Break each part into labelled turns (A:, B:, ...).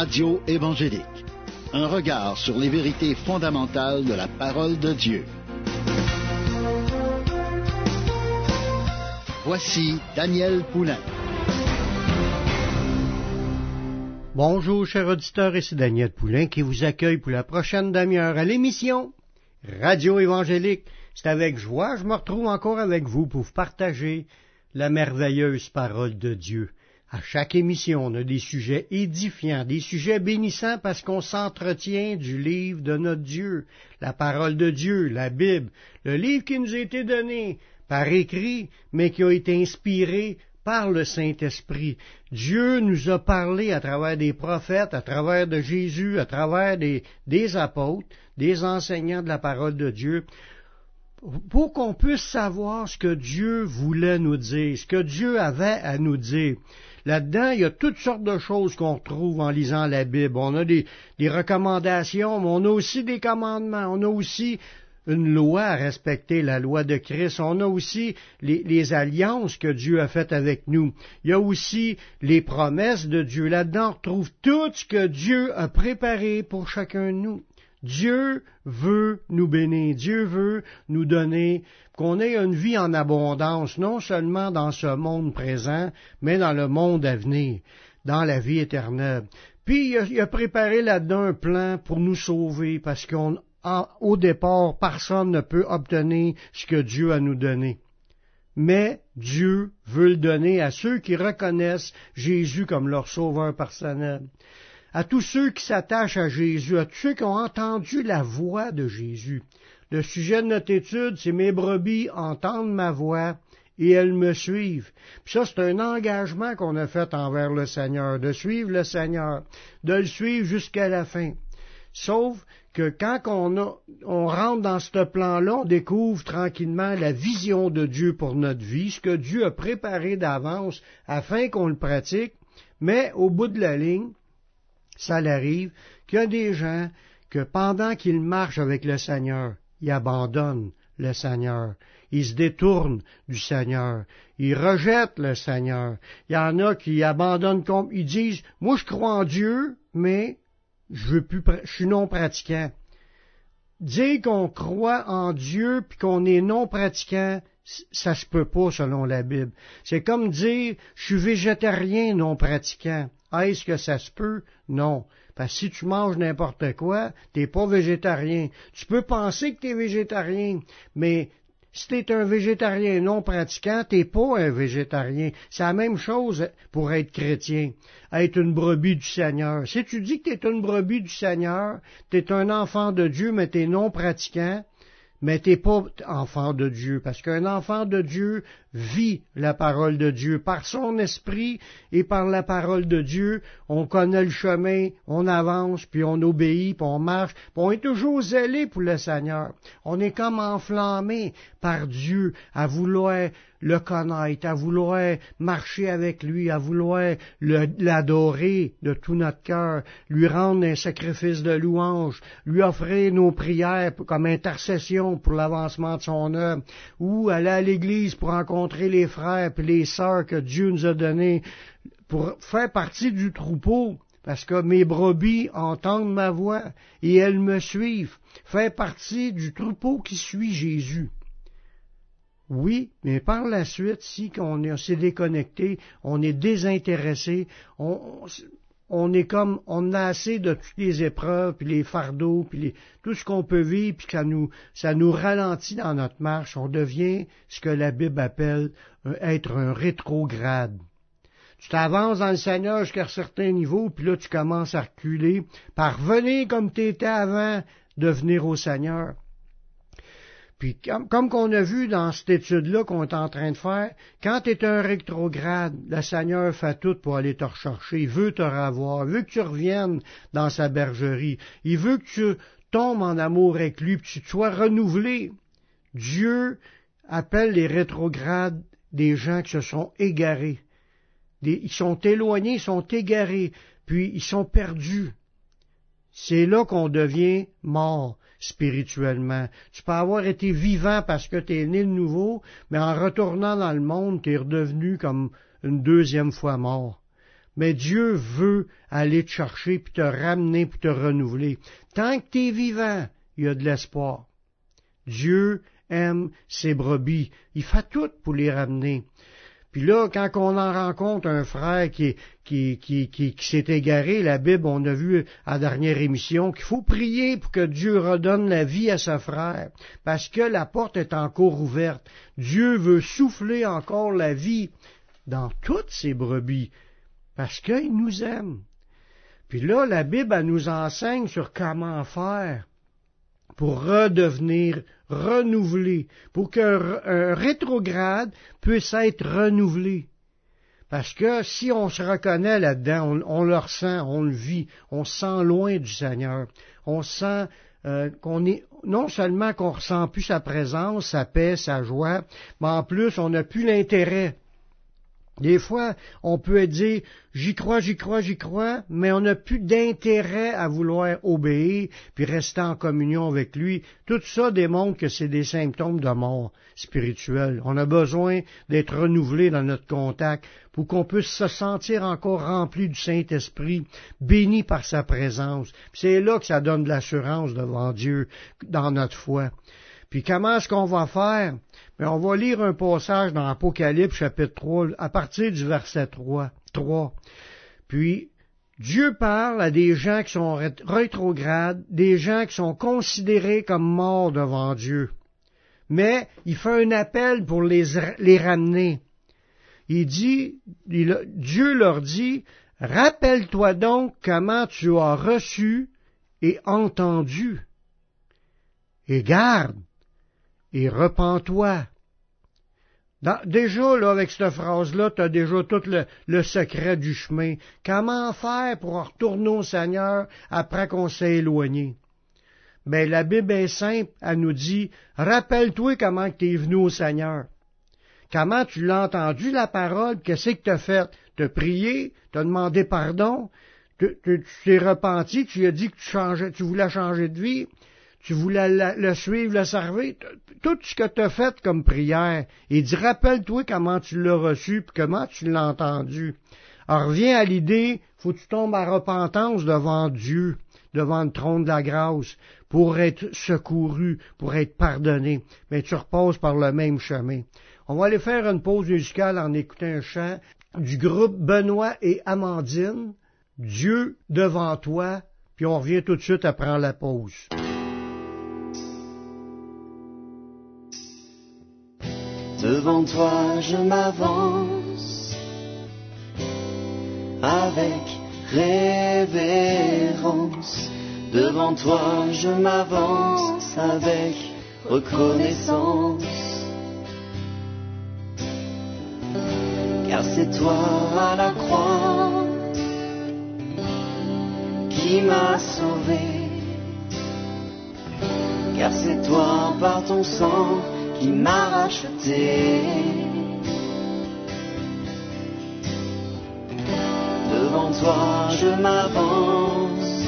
A: Radio évangélique. Un regard sur les vérités fondamentales de la parole de Dieu. Voici Daniel Poulain.
B: Bonjour, chers auditeurs, et c'est Daniel Poulain qui vous accueille pour la prochaine demi-heure à l'émission Radio évangélique. C'est avec joie, je me retrouve encore avec vous pour partager la merveilleuse parole de Dieu. À chaque émission, on a des sujets édifiants, des sujets bénissants parce qu'on s'entretient du livre de notre Dieu, la parole de Dieu, la Bible, le livre qui nous a été donné par écrit, mais qui a été inspiré par le Saint-Esprit. Dieu nous a parlé à travers des prophètes, à travers de Jésus, à travers des, des apôtres, des enseignants de la parole de Dieu, pour qu'on puisse savoir ce que Dieu voulait nous dire, ce que Dieu avait à nous dire. Là-dedans, il y a toutes sortes de choses qu'on retrouve en lisant la Bible. On a des, recommandations, mais on a aussi des commandements. On a aussi une loi à respecter, la loi de Christ. On a aussi les, les, alliances que Dieu a faites avec nous. Il y a aussi les promesses de Dieu. Là-dedans, on retrouve tout ce que Dieu a préparé pour chacun de nous. Dieu veut nous bénir, Dieu veut nous donner, qu'on ait une vie en abondance, non seulement dans ce monde présent, mais dans le monde à venir, dans la vie éternelle. Puis il a, préparé là-dedans un plan pour nous sauver, parce qu'au départ, personne ne peut obtenir ce que Dieu a nous donné. Mais Dieu veut le donner à ceux qui reconnaissent Jésus comme leur sauveur personnel à tous ceux qui s'attachent à Jésus, à tous ceux qui ont entendu la voix de Jésus. Le sujet de notre étude, c'est mes brebis entendent ma voix et elles me suivent. Puis ça, c'est un engagement qu'on a fait envers le Seigneur, de suivre le Seigneur, de le suivre jusqu'à la fin. Sauf que quand on, on rentre dans ce plan-là, on découvre tranquillement la vision de Dieu pour notre vie, ce que Dieu a préparé d'avance afin qu'on le pratique, mais au bout de la ligne, ça l'arrive qu'il y a des gens que pendant qu'ils marchent avec le Seigneur, ils abandonnent le Seigneur, ils se détournent du Seigneur, ils rejettent le Seigneur. Il y en a qui abandonnent, ils disent, moi je crois en Dieu, mais je veux plus, je suis non pratiquant. Dire qu'on croit en Dieu puis qu'on est non pratiquant, ça se peut pas selon la Bible. C'est comme dire, je suis végétarien non pratiquant. Est-ce que ça se peut? Non. Parce que si tu manges n'importe quoi, t'es pas végétarien. Tu peux penser que tu végétarien, mais si tu es un végétarien non pratiquant, t'es pas un végétarien. C'est la même chose pour être chrétien, être une brebis du Seigneur. Si tu dis que tu es une brebis du Seigneur, tu es un enfant de Dieu, mais tu es non pratiquant, mais t'es pas enfant de Dieu, parce qu'un enfant de Dieu vit la parole de Dieu. Par son esprit et par la parole de Dieu, on connaît le chemin, on avance, puis on obéit, puis on marche, puis on est toujours zélé pour le Seigneur. On est comme enflammé par Dieu à vouloir le connaître, à vouloir marcher avec lui, à vouloir l'adorer de tout notre cœur, lui rendre un sacrifice de louange, lui offrir nos prières comme intercession pour l'avancement de son œuvre, ou aller à l'église pour rencontrer les frères et les sœurs que Dieu nous a donnés pour faire partie du troupeau, parce que mes brebis entendent ma voix et elles me suivent, faire partie du troupeau qui suit Jésus. Oui, mais par la suite, si on s'est déconnecté, on est désintéressé, on, est comme, on a assez de toutes les épreuves, puis les fardeaux, puis tout ce qu'on peut vivre, puis ça nous, ça nous ralentit dans notre marche. On devient ce que la Bible appelle être un rétrograde. Tu t'avances dans le Seigneur jusqu'à un certain niveau, puis là tu commences à reculer, parvenir comme tu étais avant de venir au Seigneur. Puis comme, qu'on a vu dans cette étude-là qu'on est en train de faire, quand tu es un rétrograde, le Seigneur fait tout pour aller te rechercher. Il veut te revoir, il veut que tu reviennes dans sa bergerie. Il veut que tu tombes en amour avec lui, que tu sois renouvelé. Dieu appelle les rétrogrades des gens qui se sont égarés. ils sont éloignés, ils sont égarés, puis ils sont perdus. C'est là qu'on devient mort spirituellement. Tu peux avoir été vivant parce que tu es né de nouveau, mais en retournant dans le monde, tu es redevenu comme une deuxième fois mort. Mais Dieu veut aller te chercher, puis te ramener, puis te renouveler. Tant que tu es vivant, il y a de l'espoir. Dieu aime ses brebis. Il fait tout pour les ramener. Puis là, quand on en rencontre un frère qui, qui, s'est égaré, la Bible, on a vu à la dernière émission qu'il faut prier pour que Dieu redonne la vie à sa frère, parce que la porte est encore ouverte. Dieu veut souffler encore la vie dans toutes ses brebis, parce qu'il nous aime. Puis là, la Bible, nous enseigne sur comment faire pour redevenir renouvelé, pour qu'un rétrograde puisse être renouvelé. Parce que si on se reconnaît là-dedans, on, le ressent, on le vit, on se sent loin du Seigneur. On sent euh, qu'on est non seulement qu'on ressent plus sa présence, sa paix, sa joie, mais en plus on n'a plus l'intérêt des fois, on peut dire j'y crois, j'y crois, j'y crois, mais on n'a plus d'intérêt à vouloir obéir puis rester en communion avec lui. Tout ça démontre que c'est des symptômes de mort spirituelle. On a besoin d'être renouvelé dans notre contact pour qu'on puisse se sentir encore rempli du Saint-Esprit, béni par sa présence. C'est là que ça donne de l'assurance devant Dieu dans notre foi. Puis comment est-ce qu'on va faire? Mais on va lire un passage dans Apocalypse chapitre 3 à partir du verset 3. 3. Puis Dieu parle à des gens qui sont rétrogrades, des gens qui sont considérés comme morts devant Dieu. Mais il fait un appel pour les, les ramener. Il dit, Dieu leur dit, rappelle-toi donc comment tu as reçu et entendu. Et garde, et repens-toi. déjà, là, avec cette phrase-là, tu as déjà tout le, secret du chemin. Comment faire pour retourner au Seigneur après qu'on s'est éloigné? Mais la Bible est simple, elle nous dit, rappelle-toi comment tu es venu au Seigneur. Comment tu l'as entendu, la parole, qu'est-ce que tu as fait? T'as prié, t'as demandé pardon, tu t'es repenti, tu as dit que tu, tu voulais changer de vie, tu voulais le, suivre, le servir, tout ce que tu as fait comme prière, il dit, rappelle-toi comment tu l'as reçu, puis comment tu l'as entendu. Alors reviens à l'idée, faut que tu tombes à repentance devant Dieu, devant le trône de la grâce, pour être secouru, pour être pardonné. Mais tu reposes par le même chemin. On va aller faire une pause musicale en écoutant un chant du groupe Benoît et Amandine, Dieu devant toi, puis on revient tout de suite après la pause.
C: Devant toi je m'avance avec révérence. Devant toi je m'avance avec reconnaissance. Car c'est toi à la croix qui m'a sauvé. Car c'est toi par ton sang qui m'a racheté. Devant toi je m'avance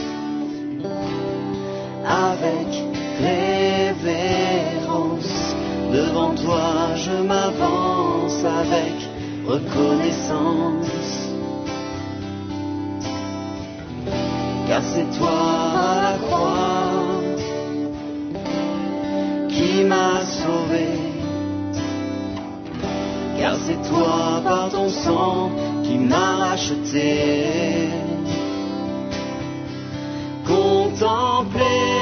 C: avec révérence. Devant toi je m'avance avec reconnaissance. Car c'est toi la croix qui m'a sauvé. Car c'est toi par ton sang qui m'a racheté. Contempler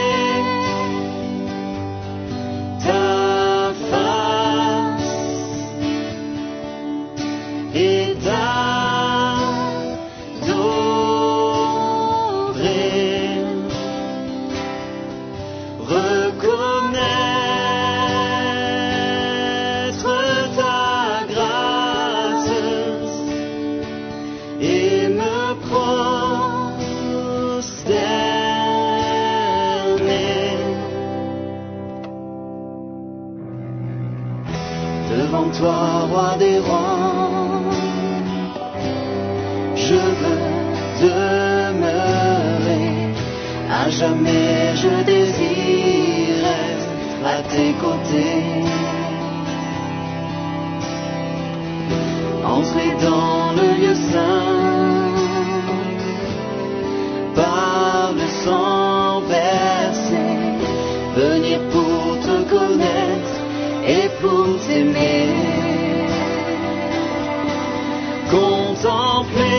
C: demeurer. À jamais je désire être à tes côtés. Entrer dans le lieu saint par le sang versé, venir pour te connaître et pour t'aimer. Contempler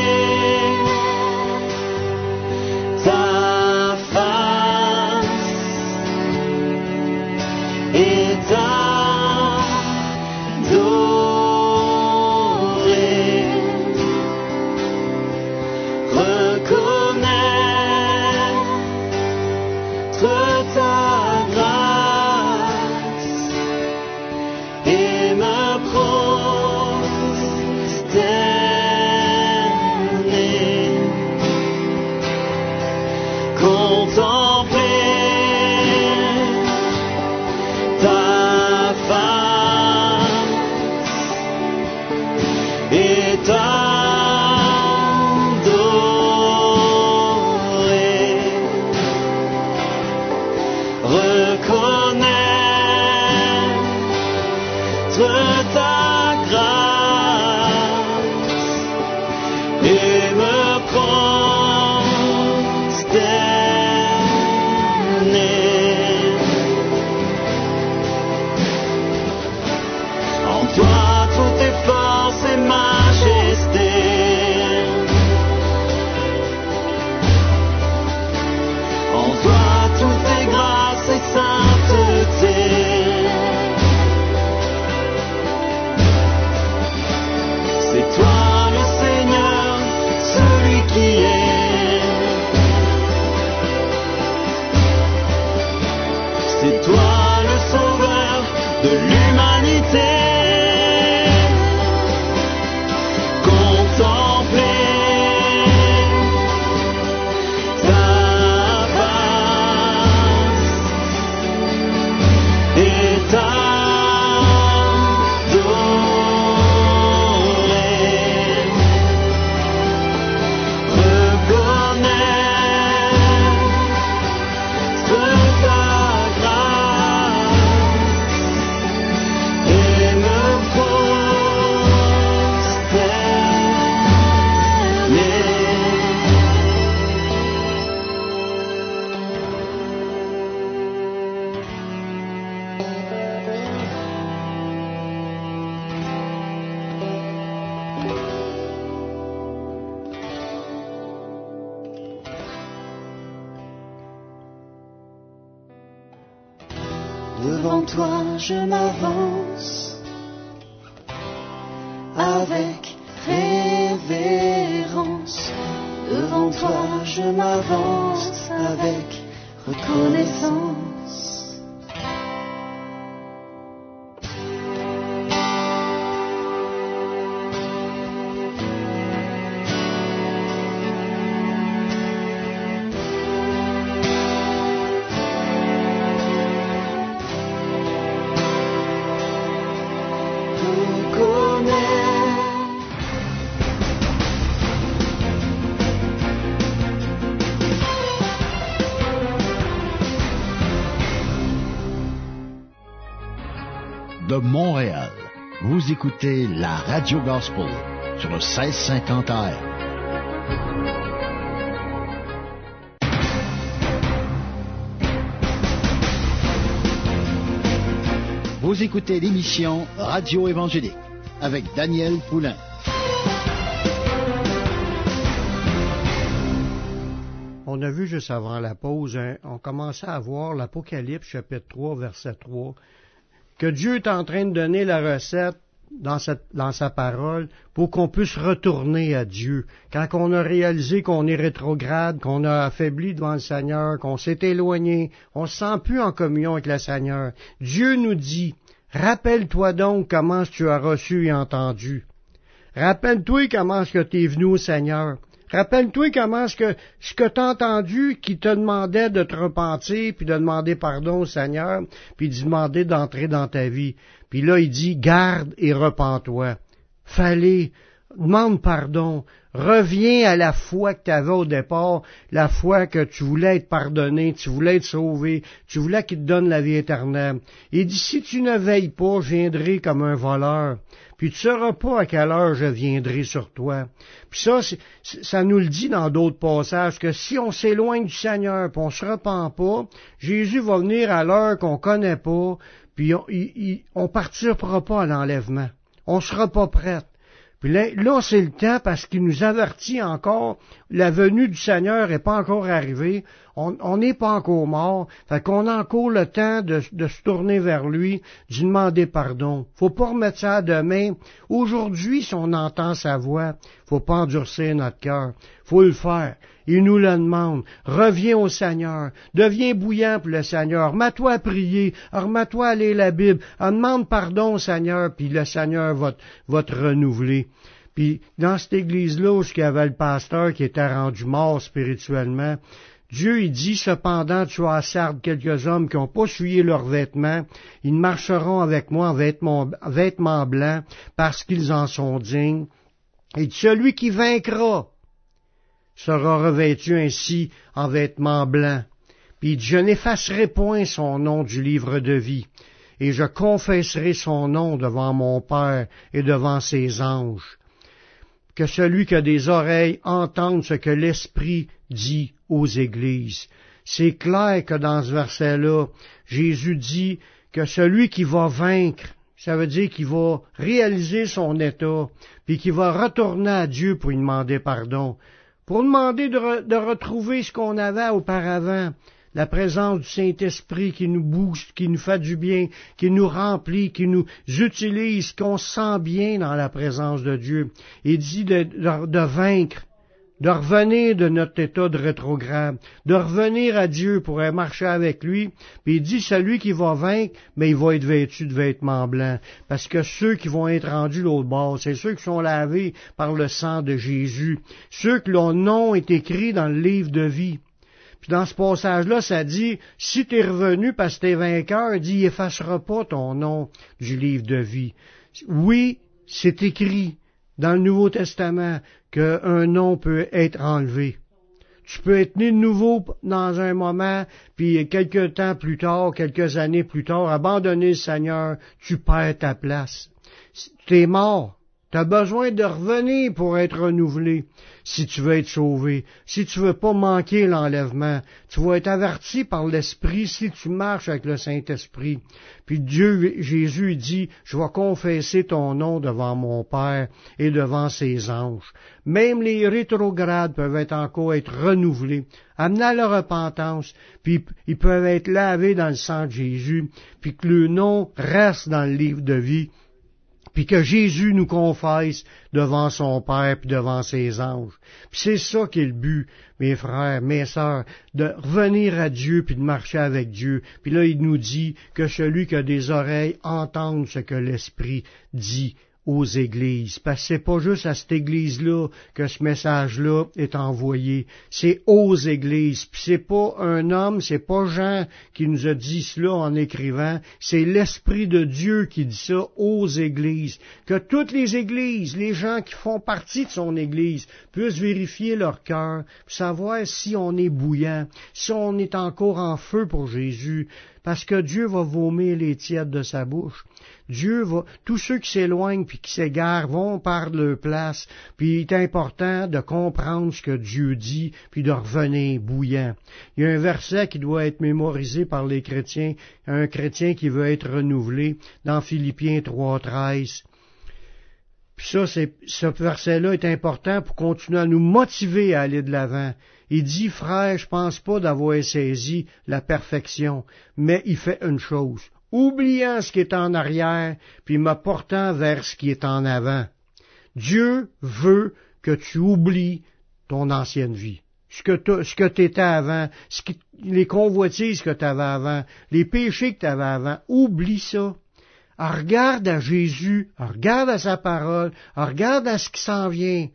C: je m'avance avec révérence. Devant toi je m'avance avec reconnaissance.
A: Vous écoutez la Radio Gospel sur le 1650 AM. Vous écoutez l'émission Radio Évangélique avec Daniel Poulain.
B: On a vu juste avant la pause, hein, on commençait à voir l'Apocalypse chapitre 3, verset 3, que Dieu est en train de donner la recette dans, sa parole pour qu'on puisse retourner à Dieu. Quand on a réalisé qu'on est rétrograde, qu'on a affaibli devant le Seigneur, qu'on s'est éloigné, on se sent plus en communion avec le Seigneur. Dieu nous dit, rappelle-toi donc comment tu as reçu et entendu. Rappelle-toi comment est-ce que tu es venu au Seigneur. Rappelle-toi comment est-ce que ce que tu entendu qui te demandait de te repentir, puis de demander pardon au Seigneur, puis de demander d'entrer dans ta vie. Puis là, il dit, garde et repens-toi. Fallait demande pardon, reviens à la foi que tu avais au départ, la foi que tu voulais être pardonné, tu voulais être sauvé, tu voulais qu'il te donne la vie éternelle. Il dit, si tu ne veilles pas, je viendrai comme un voleur, puis tu ne sauras pas à quelle heure je viendrai sur toi. Puis ça, ça nous le dit dans d'autres passages, que si on s'éloigne du Seigneur, puis on se repent pas, Jésus va venir à l'heure qu'on connaît pas, puis on, ne partira pas à l'enlèvement. On sera pas prête. Puis là, c'est le temps parce qu'il nous avertit encore, la venue du Seigneur n'est pas encore arrivée, on n'est pas encore mort, fait qu'on a encore le temps de, se tourner vers lui, de demander pardon. Faut pas remettre ça à demain. Aujourd'hui, si on entend sa voix, faut pas endurcir notre cœur. Faut le faire. Il nous le demande. Reviens au Seigneur. Deviens bouillant pour le Seigneur. Mets-toi à prier. Remets-toi à lire la Bible. demande pardon au Seigneur, puis le Seigneur va, va te renouveler. Puis dans cette église-là où il y avait le pasteur qui était rendu mort spirituellement, Dieu il dit cependant tu as sarde quelques hommes qui n'ont pas souillé leurs vêtements, ils marcheront avec moi en vêtements, vêtements blancs parce qu'ils en sont dignes. Et celui qui vaincra sera revêtu ainsi en vêtements blancs. Puis je n'effacerai point son nom du livre de vie, et je confesserai son nom devant mon Père et devant ses anges. Que celui qui a des oreilles entende ce que l'Esprit dit aux églises. C'est clair que dans ce verset-là, Jésus dit que celui qui va vaincre, ça veut dire qu'il va réaliser son état, puis qu'il va retourner à Dieu pour lui demander pardon, pour demander de, retrouver ce qu'on avait auparavant, la présence du Saint-Esprit qui nous booste, qui nous fait du bien, qui nous remplit, qui nous utilise, qu'on sent bien dans la présence de Dieu. Il dit de vaincre de revenir de notre état de rétrograde, de revenir à Dieu pour marcher avec lui, puis il dit celui qui va vaincre, mais il va être vêtu de vêtements blancs, parce que ceux qui vont être rendus l'autre bord, c'est ceux qui sont lavés par le sang de Jésus, ceux que leur nom est écrit dans le livre de vie. Puis dans ce passage-là, ça dit, si tu es revenu parce que tu es vainqueur, dit, il effacera pas ton nom du livre de vie. Oui, c'est écrit dans le Nouveau Testament qu'un nom peut être enlevé. Tu peux être né de nouveau dans un moment, puis quelques temps plus tard, quelques années plus tard, abandonner le Seigneur, tu perds ta place. Tu es mort. Tu as besoin de revenir pour être renouvelé si tu veux être sauvé, si tu veux pas manquer l'enlèvement. Tu vas être averti par l'Esprit si tu marches avec le Saint-Esprit. Puis Dieu, Jésus dit, je vais confesser ton nom devant mon Père et devant ses anges. Même les rétrogrades peuvent encore être renouvelés, amenés à la repentance, puis ils peuvent être lavés dans le sang de Jésus, puis que le nom reste dans le livre de vie puis que Jésus nous confesse devant son Père puis devant ses anges. Puis c'est ça qui est but, mes frères, mes sœurs, de revenir à Dieu puis de marcher avec Dieu. Puis là, il nous dit que celui qui a des oreilles entende ce que l'Esprit dit aux églises. Parce que c'est pas juste à cette église-là que ce message-là est envoyé. C'est aux églises. Puis c'est pas un homme, c'est pas Jean qui nous a dit cela en écrivant. C'est l'Esprit de Dieu qui dit ça aux églises. Que toutes les églises, les gens qui font partie de son église, puissent vérifier leur cœur, savoir si on est bouillant, si on est encore en feu pour Jésus, parce que Dieu va vomir les tièdes de sa bouche. Dieu va, tous ceux qui s'éloignent puis qui s'égarent vont par leur place, puis il est important de comprendre ce que Dieu dit, puis de revenir bouillant. Il y a un verset qui doit être mémorisé par les chrétiens, un chrétien qui veut être renouvelé, dans Philippiens 3.13. Puis ça, ce verset-là est important pour continuer à nous motiver à aller de l'avant. Il dit, frère, je pense pas d'avoir saisi la perfection, mais il fait une chose, oubliant ce qui est en arrière, puis me portant vers ce qui est en avant. Dieu veut que tu oublies ton ancienne vie. Ce que ce que t'étais avant, ce les convoitises que tu avais avant, les péchés que tu avais avant, oublie ça. regarde à Jésus, regarde à sa parole, regarde à ce qui s'en vient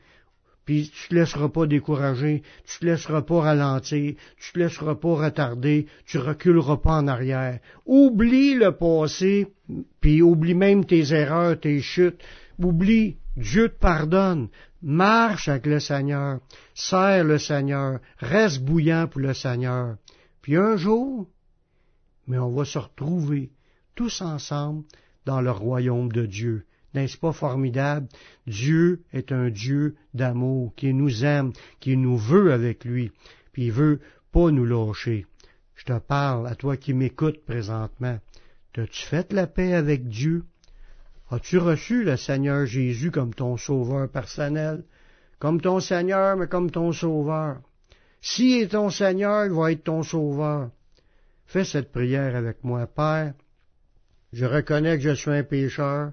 B: puis tu te laisseras pas décourager, tu te laisseras pas ralentir, tu te laisseras pas retarder, tu reculeras pas en arrière. Oublie le passé, puis oublie même tes erreurs, tes chutes, oublie Dieu te pardonne. Marche avec le Seigneur. Serre le Seigneur. Reste bouillant pour le Seigneur. Puis un jour, mais on va se retrouver tous ensemble dans le royaume de Dieu. N'est-ce pas formidable? Dieu est un Dieu d'amour, qui nous aime, qui nous veut avec lui, puis il veut pas nous lâcher. Je te parle à toi qui m'écoutes présentement. T'as-tu fait la paix avec Dieu? As-tu reçu le Seigneur Jésus comme ton sauveur personnel? Comme ton Seigneur, mais comme ton sauveur. S'il est ton Seigneur, il va être ton sauveur. Fais cette prière avec moi, Père. Je reconnais que je suis un pécheur.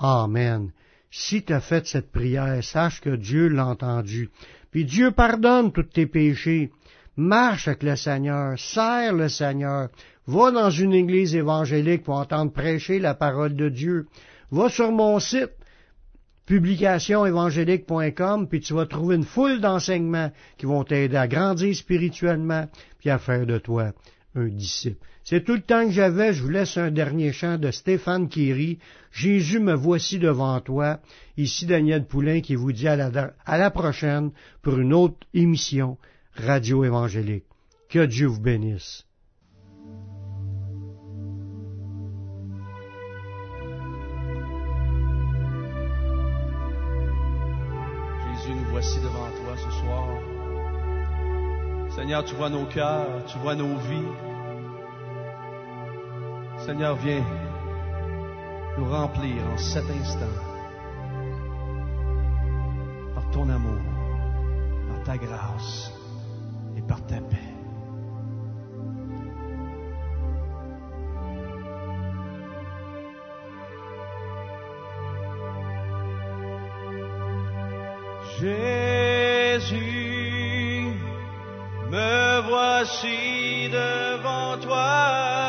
B: Amen. Si tu as fait cette prière, sache que Dieu l'a entendu. Puis Dieu pardonne tous tes péchés. Marche avec le Seigneur, serre le Seigneur, va dans une église évangélique pour entendre prêcher la parole de Dieu. Va sur mon site, publicationévangélique.com, puis tu vas trouver une foule d'enseignements qui vont t'aider à grandir spirituellement, puis à faire de toi un disciple. C'est tout le temps que j'avais. Je vous laisse un dernier chant de Stéphane Kiri. Jésus, me voici devant toi. Ici Daniel Poulain qui vous dit à la, prochaine pour une autre émission Radio Évangélique. Que Dieu vous bénisse.
D: Jésus, voici devant toi. Seigneur, tu vois nos cœurs, tu vois nos vies. Seigneur, viens nous remplir en cet instant par ton amour, par ta grâce et par ta paix. Jésus, voici devant toi.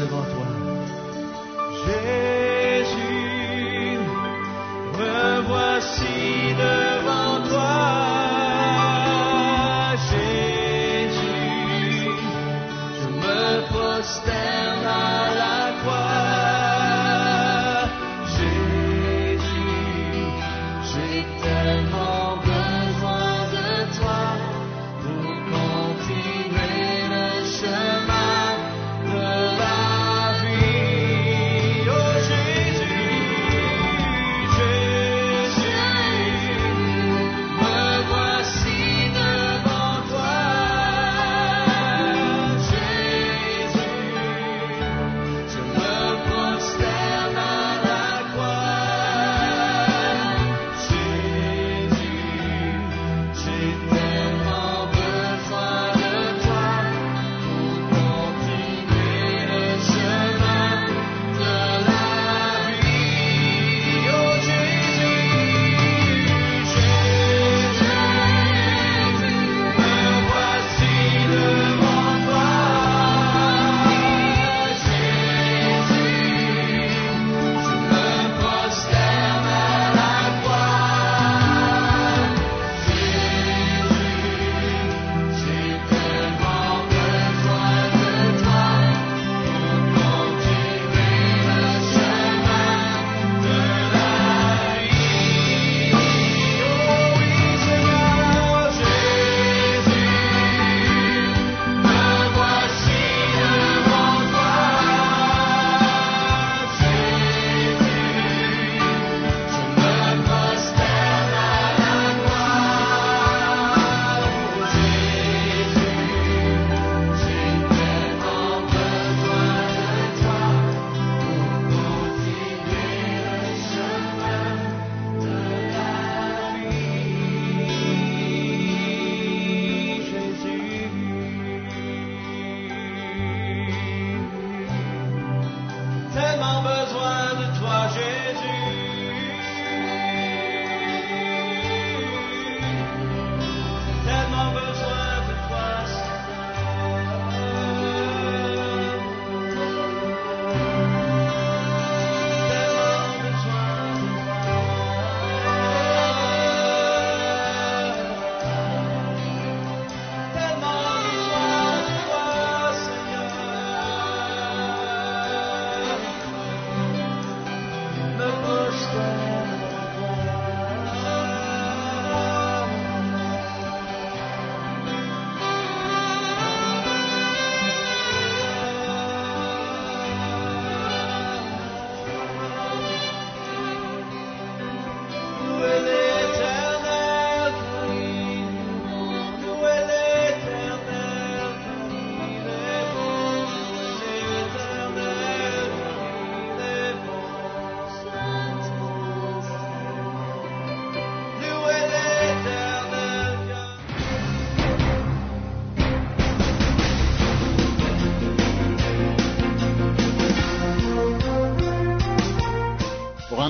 D: devant toi. Jésus, me voici devant toi. Jésus, je me prosterne à la croix. Jésus, j'ai tellement